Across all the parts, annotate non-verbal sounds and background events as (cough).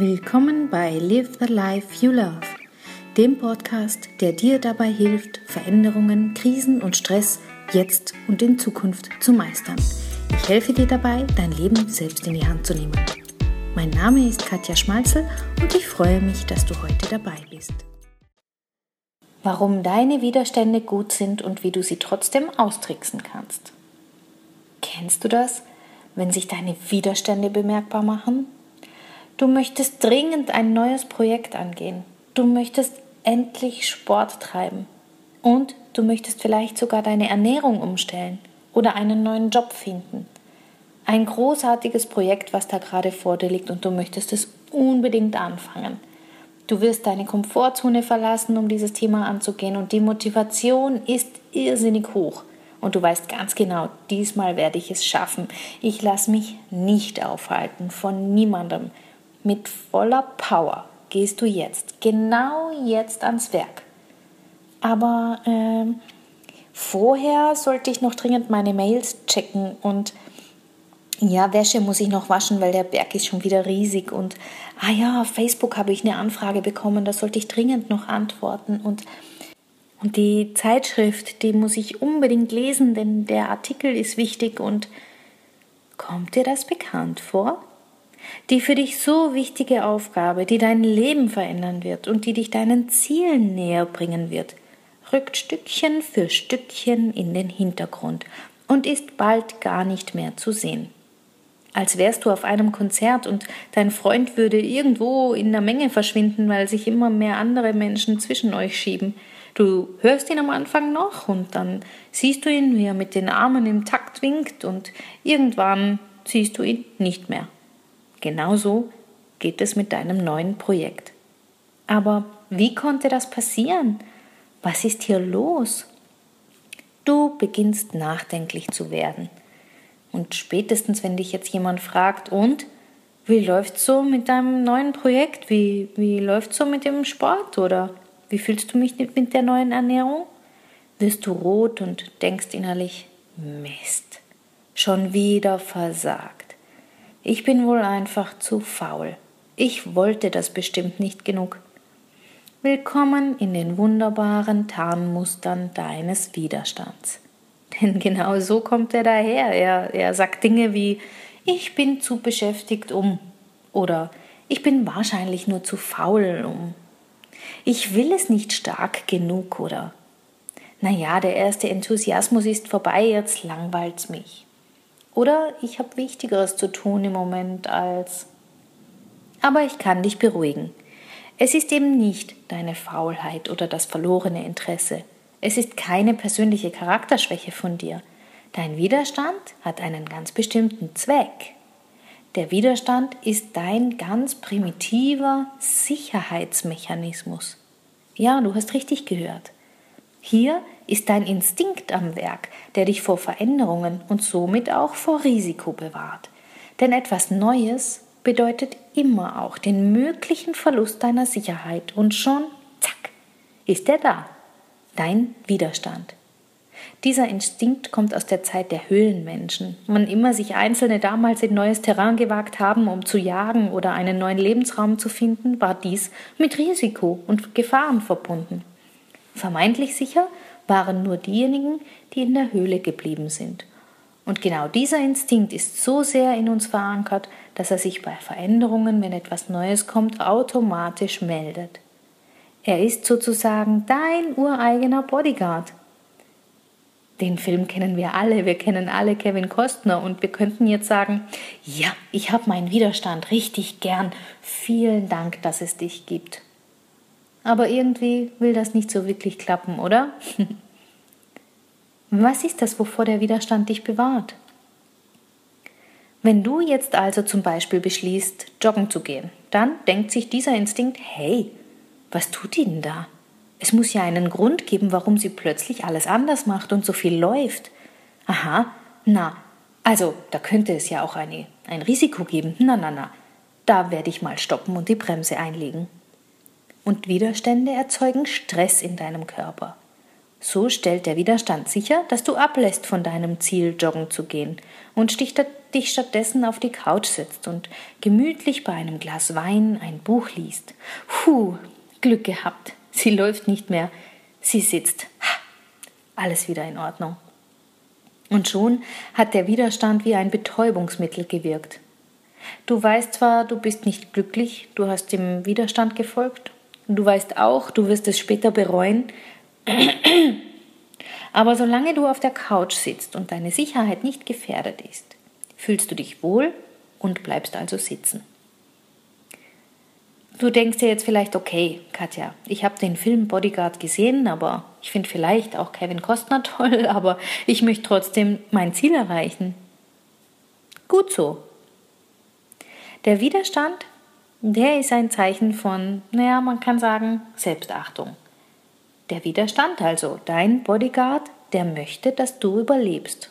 Willkommen bei Live the Life You Love, dem Podcast, der dir dabei hilft, Veränderungen, Krisen und Stress jetzt und in Zukunft zu meistern. Ich helfe dir dabei, dein Leben selbst in die Hand zu nehmen. Mein Name ist Katja Schmalzel und ich freue mich, dass du heute dabei bist. Warum deine Widerstände gut sind und wie du sie trotzdem austricksen kannst. Kennst du das, wenn sich deine Widerstände bemerkbar machen? Du möchtest dringend ein neues Projekt angehen. Du möchtest endlich Sport treiben. Und du möchtest vielleicht sogar deine Ernährung umstellen oder einen neuen Job finden. Ein großartiges Projekt, was da gerade vor dir liegt und du möchtest es unbedingt anfangen. Du wirst deine Komfortzone verlassen, um dieses Thema anzugehen und die Motivation ist irrsinnig hoch. Und du weißt ganz genau, diesmal werde ich es schaffen. Ich lasse mich nicht aufhalten von niemandem. Mit voller Power gehst du jetzt, genau jetzt ans Werk. Aber äh, vorher sollte ich noch dringend meine Mails checken und ja, Wäsche muss ich noch waschen, weil der Berg ist schon wieder riesig. Und ah ja, auf Facebook habe ich eine Anfrage bekommen, da sollte ich dringend noch antworten. Und, und die Zeitschrift, die muss ich unbedingt lesen, denn der Artikel ist wichtig. Und kommt dir das bekannt vor? Die für dich so wichtige Aufgabe, die dein Leben verändern wird und die dich deinen Zielen näher bringen wird, rückt Stückchen für Stückchen in den Hintergrund und ist bald gar nicht mehr zu sehen. Als wärst du auf einem Konzert und dein Freund würde irgendwo in der Menge verschwinden, weil sich immer mehr andere Menschen zwischen euch schieben. Du hörst ihn am Anfang noch und dann siehst du ihn, wie er mit den Armen im Takt winkt und irgendwann siehst du ihn nicht mehr. Genauso geht es mit deinem neuen Projekt. Aber wie konnte das passieren? Was ist hier los? Du beginnst nachdenklich zu werden. Und spätestens, wenn dich jetzt jemand fragt, und wie läuft's so mit deinem neuen Projekt? Wie, wie läuft's so mit dem Sport? Oder wie fühlst du mich mit der neuen Ernährung? Wirst du rot und denkst innerlich, Mist, schon wieder versagt. Ich bin wohl einfach zu faul. Ich wollte das bestimmt nicht genug. Willkommen in den wunderbaren Tarnmustern deines Widerstands. (laughs) Denn genau so kommt er daher. Er, er sagt Dinge wie Ich bin zu beschäftigt um oder Ich bin wahrscheinlich nur zu faul um. Ich will es nicht stark genug oder Naja, der erste Enthusiasmus ist vorbei, jetzt langweilt's mich. Oder ich habe Wichtigeres zu tun im Moment als. Aber ich kann dich beruhigen. Es ist eben nicht deine Faulheit oder das verlorene Interesse. Es ist keine persönliche Charakterschwäche von dir. Dein Widerstand hat einen ganz bestimmten Zweck. Der Widerstand ist dein ganz primitiver Sicherheitsmechanismus. Ja, du hast richtig gehört. Hier ist dein Instinkt am Werk, der dich vor Veränderungen und somit auch vor Risiko bewahrt. Denn etwas Neues bedeutet immer auch den möglichen Verlust deiner Sicherheit und schon, zack, ist er da. Dein Widerstand. Dieser Instinkt kommt aus der Zeit der Höhlenmenschen. Wann immer sich Einzelne damals in neues Terrain gewagt haben, um zu jagen oder einen neuen Lebensraum zu finden, war dies mit Risiko und Gefahren verbunden. Vermeintlich sicher waren nur diejenigen, die in der Höhle geblieben sind. Und genau dieser Instinkt ist so sehr in uns verankert, dass er sich bei Veränderungen, wenn etwas Neues kommt, automatisch meldet. Er ist sozusagen dein ureigener Bodyguard. Den Film kennen wir alle, wir kennen alle Kevin Costner und wir könnten jetzt sagen, ja, ich habe meinen Widerstand richtig gern. Vielen Dank, dass es dich gibt. Aber irgendwie will das nicht so wirklich klappen, oder? (laughs) Was ist das, wovor der Widerstand dich bewahrt? Wenn du jetzt also zum Beispiel beschließt, joggen zu gehen, dann denkt sich dieser Instinkt, hey, was tut die denn da? Es muss ja einen Grund geben, warum sie plötzlich alles anders macht und so viel läuft. Aha, na, also da könnte es ja auch eine, ein Risiko geben. Na, na, na, da werde ich mal stoppen und die Bremse einlegen. Und Widerstände erzeugen Stress in deinem Körper. So stellt der Widerstand sicher, dass du ablässt von deinem Ziel, joggen zu gehen und dich, dich stattdessen auf die Couch setzt und gemütlich bei einem Glas Wein ein Buch liest. Puh, Glück gehabt. Sie läuft nicht mehr. Sie sitzt. Alles wieder in Ordnung. Und schon hat der Widerstand wie ein Betäubungsmittel gewirkt. Du weißt zwar, du bist nicht glücklich, du hast dem Widerstand gefolgt, und du weißt auch, du wirst es später bereuen, aber solange du auf der Couch sitzt und deine Sicherheit nicht gefährdet ist, fühlst du dich wohl und bleibst also sitzen. Du denkst dir jetzt vielleicht, okay, Katja, ich habe den Film Bodyguard gesehen, aber ich finde vielleicht auch Kevin Costner (laughs) toll, aber ich möchte trotzdem mein Ziel erreichen. Gut so. Der Widerstand, der ist ein Zeichen von, naja, man kann sagen, Selbstachtung. Der Widerstand, also dein Bodyguard, der möchte, dass du überlebst.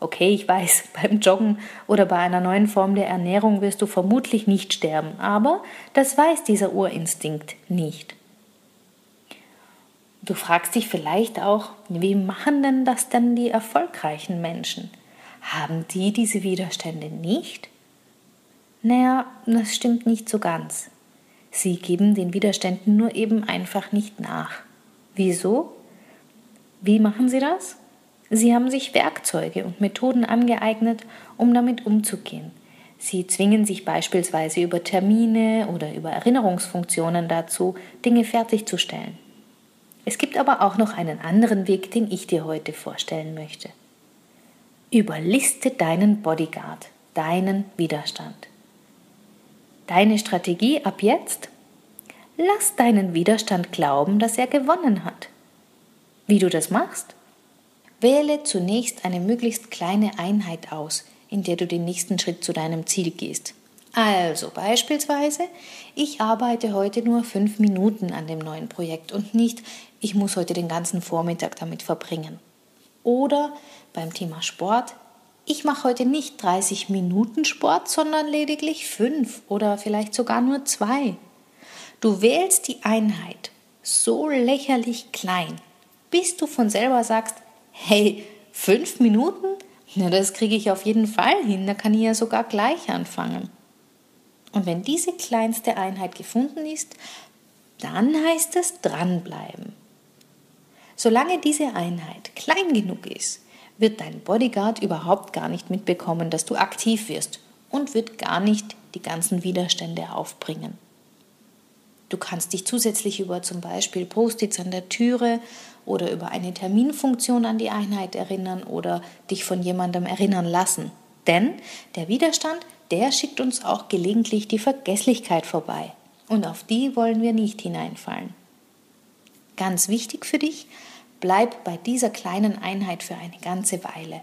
Okay, ich weiß, (laughs) beim Joggen oder bei einer neuen Form der Ernährung wirst du vermutlich nicht sterben, aber das weiß dieser Urinstinkt nicht. Du fragst dich vielleicht auch, wie machen denn das denn die erfolgreichen Menschen? Haben die diese Widerstände nicht? Naja, das stimmt nicht so ganz. Sie geben den Widerständen nur eben einfach nicht nach. Wieso? Wie machen sie das? Sie haben sich Werkzeuge und Methoden angeeignet, um damit umzugehen. Sie zwingen sich beispielsweise über Termine oder über Erinnerungsfunktionen dazu, Dinge fertigzustellen. Es gibt aber auch noch einen anderen Weg, den ich dir heute vorstellen möchte. Überliste deinen Bodyguard, deinen Widerstand. Deine Strategie ab jetzt? Lass deinen Widerstand glauben, dass er gewonnen hat. Wie du das machst? Wähle zunächst eine möglichst kleine Einheit aus, in der du den nächsten Schritt zu deinem Ziel gehst. Also beispielsweise, ich arbeite heute nur fünf Minuten an dem neuen Projekt und nicht, ich muss heute den ganzen Vormittag damit verbringen. Oder beim Thema Sport, ich mache heute nicht 30 Minuten Sport, sondern lediglich fünf oder vielleicht sogar nur zwei. Du wählst die Einheit so lächerlich klein, bis du von selber sagst, hey, fünf Minuten? Na, das kriege ich auf jeden Fall hin, da kann ich ja sogar gleich anfangen. Und wenn diese kleinste Einheit gefunden ist, dann heißt es dranbleiben. Solange diese Einheit klein genug ist, wird dein Bodyguard überhaupt gar nicht mitbekommen, dass du aktiv wirst und wird gar nicht die ganzen Widerstände aufbringen. Du kannst dich zusätzlich über zum Beispiel Post-its an der Türe oder über eine Terminfunktion an die Einheit erinnern oder dich von jemandem erinnern lassen. Denn der Widerstand, der schickt uns auch gelegentlich die Vergesslichkeit vorbei. Und auf die wollen wir nicht hineinfallen. Ganz wichtig für dich, bleib bei dieser kleinen Einheit für eine ganze Weile.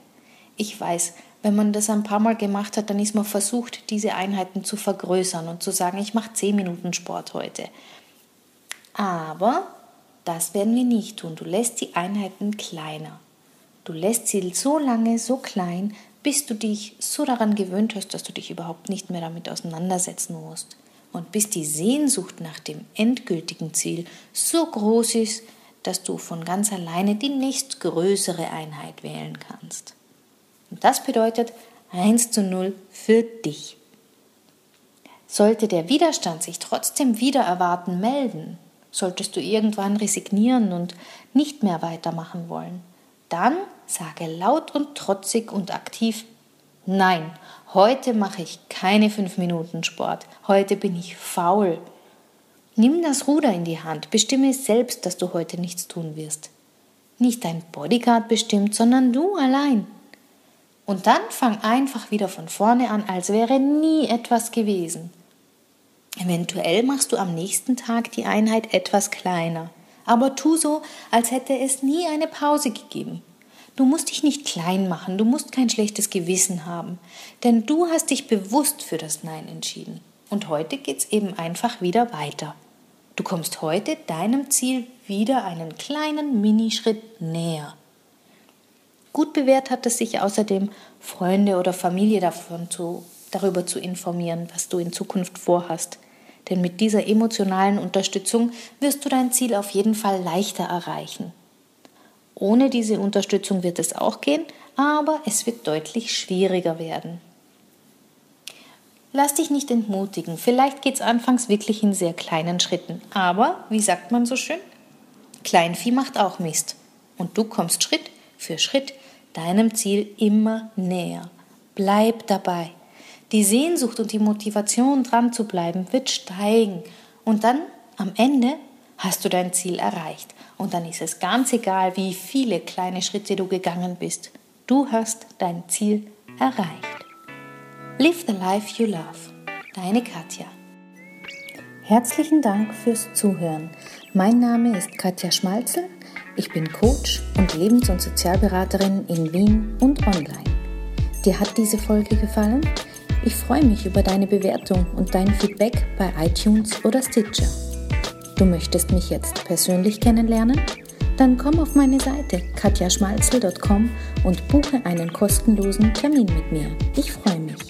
Ich weiß, wenn man das ein paar Mal gemacht hat, dann ist man versucht, diese Einheiten zu vergrößern und zu sagen, ich mache 10 Minuten Sport heute. Aber das werden wir nicht tun. Du lässt die Einheiten kleiner. Du lässt sie so lange so klein, bis du dich so daran gewöhnt hast, dass du dich überhaupt nicht mehr damit auseinandersetzen musst. Und bis die Sehnsucht nach dem endgültigen Ziel so groß ist, dass du von ganz alleine die nächstgrößere Einheit wählen kannst. Und das bedeutet 1 zu 0 für dich. Sollte der Widerstand sich trotzdem wieder erwarten melden, solltest du irgendwann resignieren und nicht mehr weitermachen wollen, dann sage laut und trotzig und aktiv Nein, heute mache ich keine fünf Minuten Sport, heute bin ich faul. Nimm das Ruder in die Hand, bestimme selbst, dass du heute nichts tun wirst. Nicht dein Bodyguard bestimmt, sondern du allein. Und dann fang einfach wieder von vorne an, als wäre nie etwas gewesen. Eventuell machst du am nächsten Tag die Einheit etwas kleiner, aber tu so, als hätte es nie eine Pause gegeben. Du musst dich nicht klein machen, du musst kein schlechtes Gewissen haben, denn du hast dich bewusst für das Nein entschieden. Und heute geht's eben einfach wieder weiter. Du kommst heute deinem Ziel wieder einen kleinen Minischritt näher. Gut bewährt hat es sich außerdem, Freunde oder Familie davon zu, darüber zu informieren, was du in Zukunft vorhast. Denn mit dieser emotionalen Unterstützung wirst du dein Ziel auf jeden Fall leichter erreichen. Ohne diese Unterstützung wird es auch gehen, aber es wird deutlich schwieriger werden. Lass dich nicht entmutigen. Vielleicht geht es anfangs wirklich in sehr kleinen Schritten. Aber, wie sagt man so schön? Kleinvieh macht auch Mist. Und du kommst Schritt für Schritt deinem Ziel immer näher. Bleib dabei. Die Sehnsucht und die Motivation dran zu bleiben wird steigen. Und dann am Ende hast du dein Ziel erreicht. Und dann ist es ganz egal, wie viele kleine Schritte du gegangen bist. Du hast dein Ziel erreicht. Live the life you love. Deine Katja. Herzlichen Dank fürs Zuhören. Mein Name ist Katja Schmalzel. Ich bin Coach und Lebens- und Sozialberaterin in Wien und online. Dir hat diese Folge gefallen? Ich freue mich über deine Bewertung und dein Feedback bei iTunes oder Stitcher. Du möchtest mich jetzt persönlich kennenlernen? Dann komm auf meine Seite katjaschmalzel.com und buche einen kostenlosen Termin mit mir. Ich freue mich.